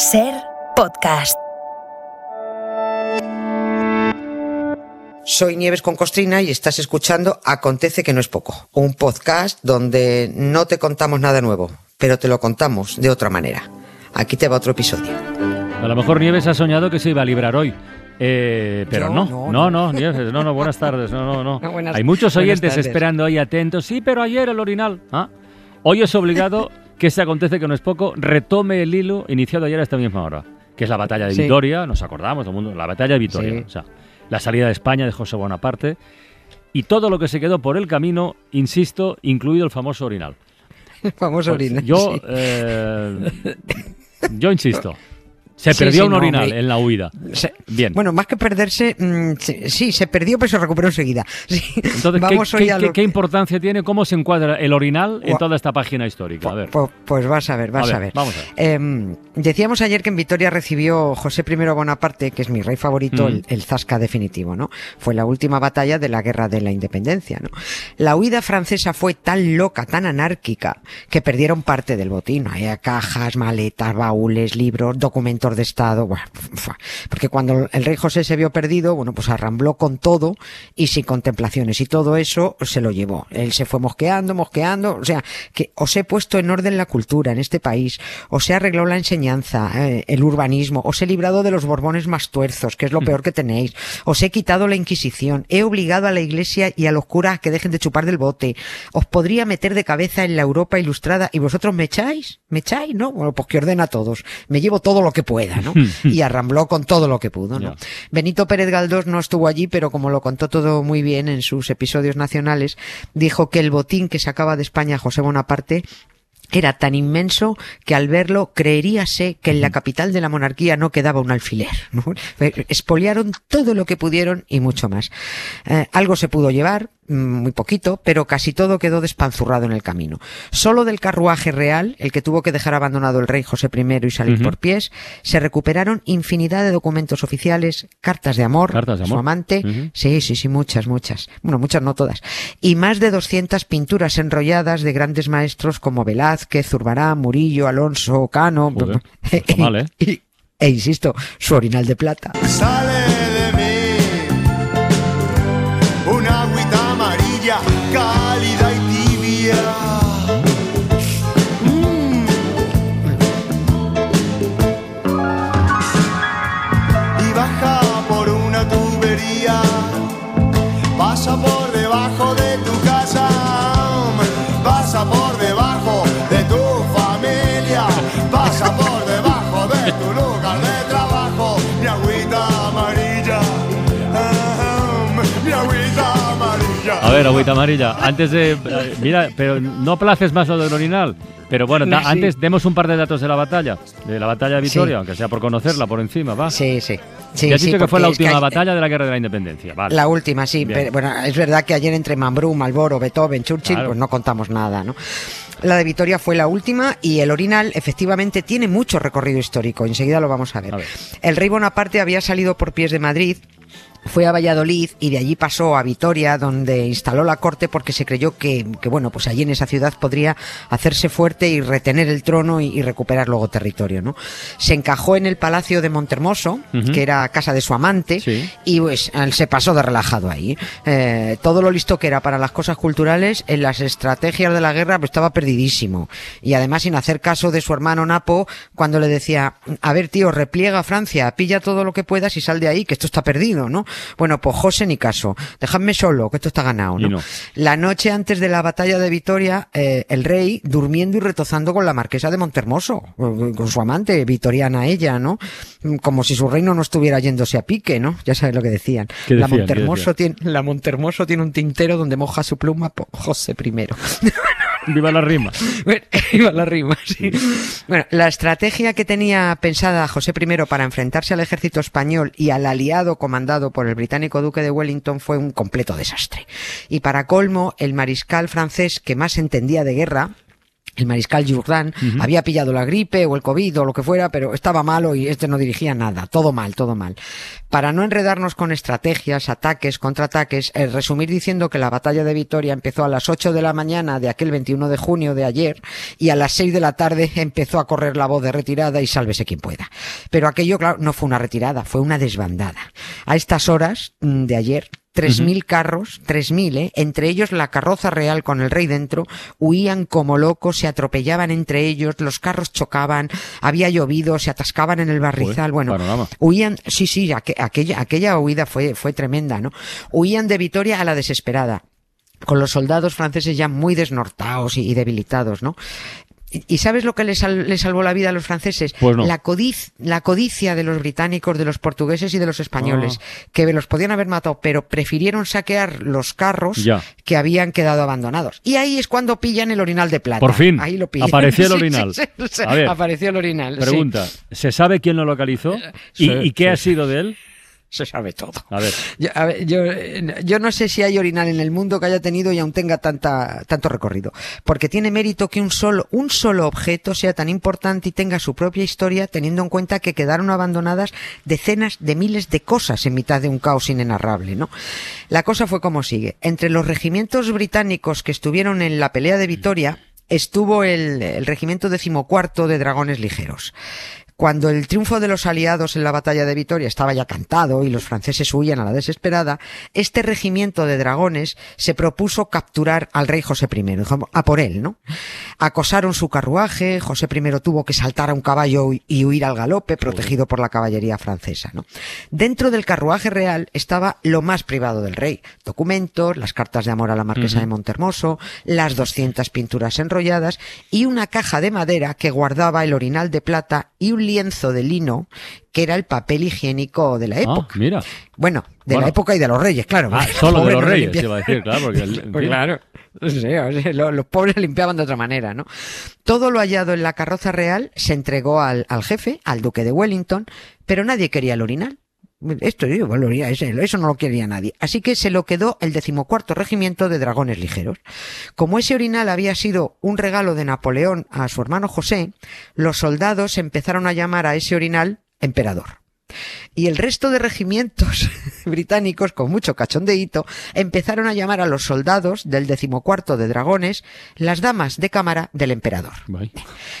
Ser podcast. Soy Nieves con Costrina y estás escuchando Acontece que no es poco, un podcast donde no te contamos nada nuevo, pero te lo contamos de otra manera. Aquí te va otro episodio. A lo mejor Nieves ha soñado que se iba a librar hoy. Eh, pero Yo, no, no, no, no, Nieves, no, no, buenas tardes, no, no, no. No, buenas- Hay muchos oyentes esperando ahí atentos. Sí, pero ayer el orinal. ¿ah? Hoy es obligado que se acontece que no es poco, retome el hilo iniciado ayer a esta misma hora, que es la batalla de Sí. Vitoria, nos acordamos, todo el mundo, la batalla de Vitoria, Sí. o sea, la salida de España de José Bonaparte y todo lo que se quedó por el camino, insisto, incluido el famoso orinal. Famoso Pues orina. yo, sí. eh, yo insisto, se perdió sí, un no, orinal me- en la huida. Se- Bien. Bueno, más que perderse, mm, sí, sí, se perdió, pero se recuperó enseguida. Sí. Entonces, ¿qué, Vamos hoy qué- a lo- qué importancia tiene? ¿Cómo se encuadra el orinal en toda esta página histórica? A ver. Pues, pues vas a ver, vas A a ver, ver. vamos a ver. Em, decíamos ayer que en Vitoria recibió José I Bonaparte, que es mi rey favorito, Mm. el, el zasca definitivo, ¿no? Fue la última batalla de la guerra de la independencia, ¿no? La huida francesa fue tan loca, tan anárquica, que perdieron parte del botín. Había cajas, maletas, baúles, libros, documentos de Estado, bueno, porque cuando el rey José se vio perdido, bueno, pues arrambló con todo y sin contemplaciones, y todo eso se lo llevó. Él se fue mosqueando, mosqueando, o sea, que os he puesto en orden la cultura en este país, os he arreglado la enseñanza, eh, el urbanismo, os he librado de los borbones más tuerzos, que es lo peor que tenéis, os he quitado la Inquisición, he obligado a la Iglesia y a los curas que dejen de chupar del bote, os podría meter de cabeza en la Europa ilustrada. Y vosotros me echáis, me echáis, ¿no? Bueno, pues que ordena a todos, me llevo todo lo que pueda, ¿no? Y arrambló con todo lo que pudo, ¿no? Benito Pérez Galdós no estuvo allí, pero como lo contó todo muy bien en sus episodios nacionales, dijo que el botín que sacaba de España José Bonaparte era tan inmenso que al verlo creeríase que en la capital de la monarquía no quedaba un alfiler. ¿no? Expoliaron todo lo que pudieron y mucho más. Eh, algo se pudo llevar, muy poquito, pero casi todo quedó despanzurrado en el camino. Solo del carruaje real, el que tuvo que dejar abandonado el rey José I y salir por pies, se recuperaron infinidad de documentos oficiales, cartas de amor, Cartas de su amante, sí, sí, sí, muchas, muchas, bueno, muchas no todas, y más de 200 pinturas enrolladas de grandes maestros como Velázquez, Zurbarán, Murillo, Alonso, Cano, Joder, no está mal, ¿eh? y- e insisto, su orinal de plata. Sale A ver, agüita amarilla, antes de... Mira, pero no places más lo del orinal. Pero bueno, Sí. antes demos un par de datos de la batalla, de la batalla de Vitoria, Sí. aunque sea por conocerla por encima, va. Sí, sí. Sí, ya has dicho que fue la última hay- batalla de la Guerra de la Independencia, vale. La última, sí. Bien. pero, bueno, es verdad que ayer entre Mambrú, Malboro, Beethoven, Churchill, Claro. pues no contamos nada, ¿no? La de Vitoria fue la última y el Orinal efectivamente tiene mucho recorrido histórico. Enseguida lo vamos a ver. A ver. El rey Bonaparte había salido por pies de Madrid. Fue a Valladolid y de allí pasó a Vitoria, donde instaló la corte porque se creyó que, que, bueno, pues allí en esa ciudad podría hacerse fuerte y retener el trono y, y recuperar luego territorio, ¿no? Se encajó en el palacio de Montermoso, que era casa de su amante, Sí. y pues él se pasó de relajado ahí. Eh, todo lo listo que era para las cosas culturales, en las estrategias de la guerra, pues estaba perdidísimo. Y además sin hacer caso de su hermano Napo, cuando le decía, a ver tío, repliega a Francia, pilla todo lo que puedas y sal de ahí, que esto está perdido, ¿no? Bueno, pues José ni caso, dejadme solo, que esto está ganado, ¿no? no. La noche antes de la batalla de Vitoria, eh, el rey durmiendo y retozando con la marquesa de Montermoso, con con su amante, vitoriana ella, ¿no? Como si su reino no estuviera yéndose a pique, ¿no? Ya sabes lo que decían. ¿Qué la, Montermoso tiene, la Montermoso tiene un tintero donde moja su pluma José I. Viva la rima. Bueno, iba la rima, sí. Bueno, la estrategia que tenía pensada José I para enfrentarse al ejército español y al aliado comandado por el británico duque de Wellington fue un completo desastre. Y para colmo, el mariscal francés que más entendía de guerra, el mariscal Jourdan había pillado la gripe o el COVID o lo que fuera, pero estaba malo y este no dirigía nada. Todo mal, todo mal. Para no enredarnos con estrategias, ataques, contraataques, el resumir diciendo que la batalla de Vitoria empezó a las 8 de la mañana de aquel 21 de junio de ayer y a las 6 de la tarde empezó a correr la voz de retirada y sálvese quien pueda. Pero aquello, claro, no fue una retirada, fue una desbandada. A estas horas mm, de ayer, 3.000 carros, 3.000, ¿eh? entre ellos la carroza real con el rey dentro, huían como locos, se atropellaban entre ellos, los carros chocaban, había llovido, se atascaban en el barrizal, bueno, panorama. huían, sí, sí, aqu- aquella, aquella huida fue, fue tremenda, ¿no? Huían de Vitoria a la desesperada con los soldados franceses ya muy desnortados y debilitados, ¿no? ¿Y sabes lo que les, sal- les salvó la vida a los franceses? Pues no. la, codiz- la codicia de los británicos, de los portugueses y de los españoles, Ah. que los podían haber matado, pero prefirieron saquear los carros Ya. que habían quedado abandonados. Y ahí es cuando pillan el orinal de plata. Por fin, Ahí lo pillan. apareció el orinal. sí, sí, sí, A ver, apareció el orinal. Pregunta, ¿se sabe quién lo localizó? ¿Y, qué ha sido de él? Se sabe todo. A ver, Yo, a ver, yo, yo no sé si hay orinal en el mundo que haya tenido y aún tenga tanta, tanto recorrido. Porque tiene mérito que un solo, un solo objeto sea tan importante y tenga su propia historia, teniendo en cuenta que quedaron abandonadas decenas de miles de cosas en mitad de un caos inenarrable, ¿no? La cosa fue como sigue. Entre los regimientos británicos que estuvieron en la pelea de Vitoria, estuvo el, el regimiento decimocuarto de dragones ligeros. Cuando el triunfo de los aliados en la batalla de Vitoria estaba ya cantado y los franceses huían a la desesperada, este regimiento de dragones se propuso capturar al rey José I, a por él, ¿no? Acosaron su carruaje, José I tuvo que saltar a un caballo y- huir al galope, protegido por la caballería francesa, ¿no? Dentro del carruaje real estaba lo más privado del rey, documentos, las cartas de amor a la marquesa de Montermoso, las 200 pinturas enrolladas y una caja de madera que guardaba el orinal de plata y un lienzo de lino que era el papel higiénico de la ah, época. mira. Bueno, de Bueno. la época y de los reyes, claro. Ah, solo de los no reyes, limpiaban. iba a decir, claro, porque el- Pues claro. Sí, o sea, lo- los pobres limpiaban de otra manera, ¿no? Todo lo hallado en la carroza real se entregó al, al jefe, al duque de Wellington, pero nadie quería el orinal. Esto yo, eso no lo quería nadie. Así que se lo quedó el decimocuarto regimiento de dragones ligeros. Como ese orinal había sido un regalo de Napoleón a su hermano José, los soldados empezaron a llamar a ese orinal emperador. Y el resto de regimientos británicos, con mucho cachondeíto, empezaron a llamar a los soldados del decimocuarto de dragones las damas de cámara del emperador.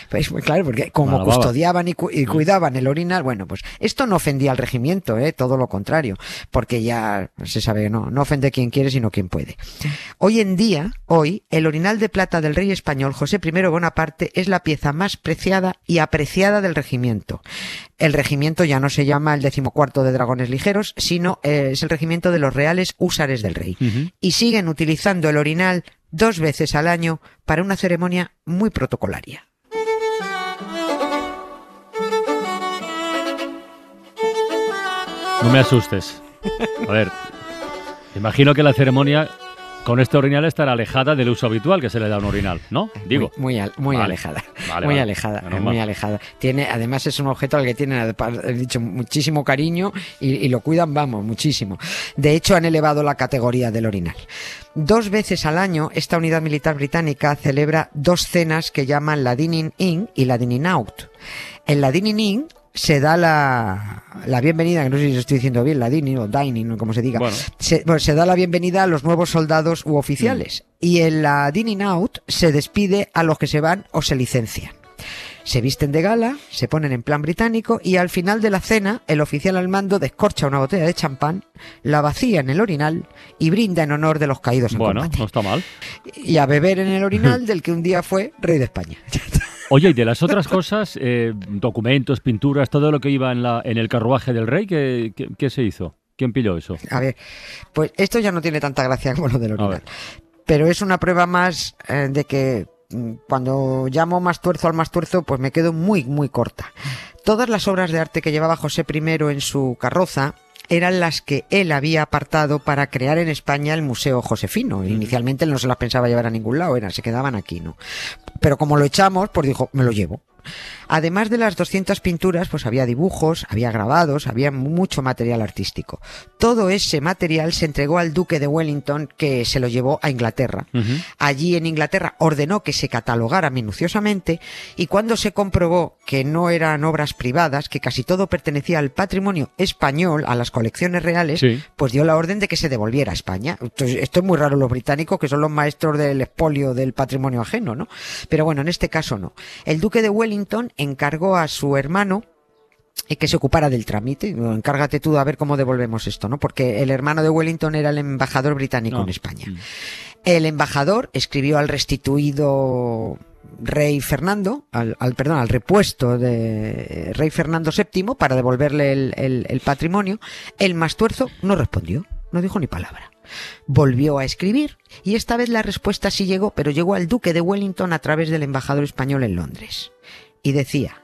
Pues, pues, claro, porque como Malababa. custodiaban y, cu- y cuidaban el orinal, bueno, pues esto no ofendía al regimiento, ¿eh? todo lo contrario, porque ya se sabe, no, no ofende quien quiere, sino quien puede. Hoy en día, hoy, el orinal de plata del rey español José I Bonaparte es la pieza más preciada y apreciada del regimiento. El regimiento ya no se llama el decimocuarto de dragones ligeros, sino eh, es el regimiento de los reales húsares del rey. Y siguen utilizando el orinal dos veces al año para una ceremonia muy protocolaria. No me asustes. A ver, imagino que la ceremonia con este orinal estará alejada del uso habitual que se le da a un orinal, ¿no? Digo. Muy, muy, al- muy Vale. alejada. Vale, muy vale. alejada, Menos muy mal. alejada. Tiene, además es un objeto al que tienen, he dicho, muchísimo cariño y, y lo cuidan, vamos, muchísimo. De hecho, han elevado la categoría del orinal. Dos veces al año, esta unidad militar británica celebra dos cenas que llaman la Dining In y la Dining Out. En la Dining In se da la, la bienvenida, que no sé si lo estoy diciendo bien, la dining o dining, como se diga, Bueno. se, bueno, se da la bienvenida a los nuevos soldados u oficiales. Y en la dining out se despide a los que se van o se licencian. Se visten de gala, se ponen en plan británico y al final de la cena el oficial al mando descorcha una botella de champán, la vacía en el orinal y brinda en honor de los caídos en Bueno, combate. no está mal. Y a beber en el orinal del que un día fue rey de España. Oye, y de las otras cosas, eh, documentos, pinturas, todo lo que iba en, la, en el carruaje del rey, ¿qué, qué, qué se hizo? ¿Quién pilló eso? A ver, pues esto ya no tiene tanta gracia como lo del ver. Pero es una prueba más eh, de que mm, cuando llamo más tuerzo al más tuerzo, pues me quedo muy, muy corta. Todas las obras de arte que llevaba José I en su carroza eran las que él había apartado para crear en España el Museo Josefino. Inicialmente él no se las pensaba llevar a ningún lado, eran, se quedaban aquí, ¿no? Pero como lo echamos, pues dijo, me lo llevo. Además de las 200 pinturas, pues había dibujos, había grabados, había mucho material artístico. Todo ese material se entregó al duque de Wellington que se lo llevó a Inglaterra. Allí en Inglaterra ordenó que se catalogara minuciosamente y cuando se comprobó que no eran obras privadas, que casi todo pertenecía al patrimonio español, a las colecciones reales, Sí. pues dio la orden de que se devolviera a España. Entonces, esto es muy raro los británicos, que son los maestros del expolio del patrimonio ajeno, ¿no? Pero bueno, en este caso no. El duque de Wellington encargó a su hermano eh, que se ocupara del trámite. Encárgate tú a ver cómo devolvemos esto, ¿no? Porque el hermano de Wellington era el embajador británico No. en España. Mm. El embajador escribió al restituido rey Fernando, al, al- perdón, al repuesto de rey Fernando VII para devolverle el, el- el patrimonio. El mastuerzo no respondió, no dijo ni palabra. Volvió a escribir y esta vez la respuesta sí llegó, pero llegó al duque de Wellington a través del embajador español en Londres. Y decía,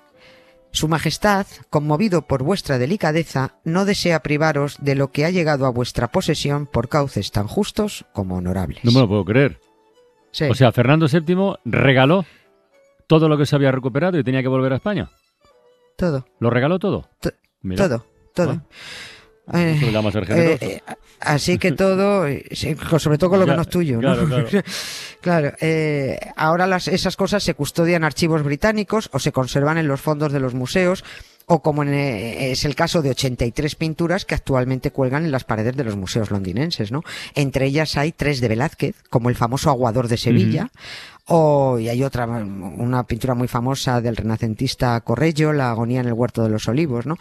Su Majestad, conmovido por vuestra delicadeza, no desea privaros de lo que ha llegado a vuestra posesión por cauces tan justos como honorables. No me lo puedo creer. Sí. O sea, Fernando VII regaló todo lo que se había recuperado y tenía que volver a España. todo, ¿Lo regaló todo? Mira, todo, todo. Ah. Eh, eh, eh, así que todo, sobre todo con lo Ya, que no es tuyo, ¿no? claro, claro. Claro, ahora las, esas cosas se custodian en archivos británicos o se conservan en los fondos de los museos o como en, eh, es el caso de 83 pinturas que actualmente cuelgan en las paredes de los museos londinenses, ¿no? Entre ellas hay tres de Velázquez, como el famoso Aguador de Sevilla, o, y hay otra, una pintura muy famosa del renacentista Corrello, la agonía en el huerto de los olivos, ¿no?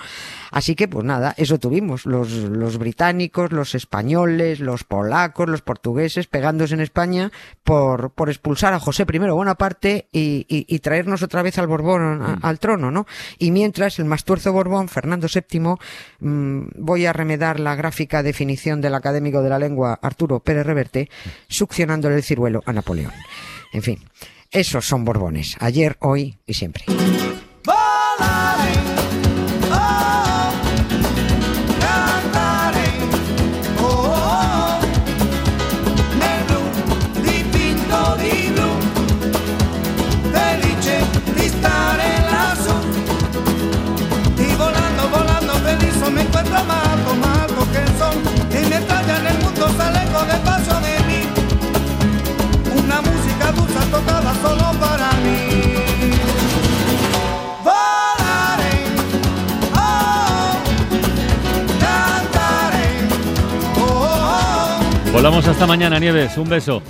Así que, pues nada, eso tuvimos, los, los británicos, los españoles, los polacos, los portugueses, pegándose en España por, por expulsar a José I Bonaparte y, y, y traernos otra vez al Borbón, a- al trono, ¿no? Y mientras el mastuerzo Borbón, Fernando VII, mm, voy a remedar la gráfica definición del académico de la lengua Arturo Pérez Reverte, succionándole el ciruelo a Napoleón. En fin, esos son Borbones, ayer, hoy y siempre. Oh, oh, oh, me encuentro más que el sol, y me en el mundo salejo de paso tocada solo para mí. Volaré, oh, cantaré, oh, oh. Volamos hasta mañana, Nieves. Un beso.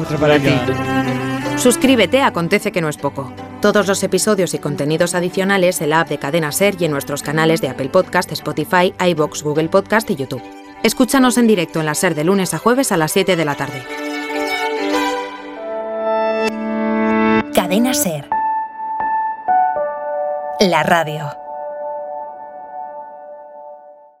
Otro para ti. Suscríbete Acontece que no es poco. Todos los episodios y contenidos adicionales en la app de Cadena Ser y en nuestros canales de Apple Podcast, Spotify, iBox, Google Podcast y YouTube. Escúchanos en directo en la Ser de lunes a jueves a las 7 de la tarde. Ser. La radio.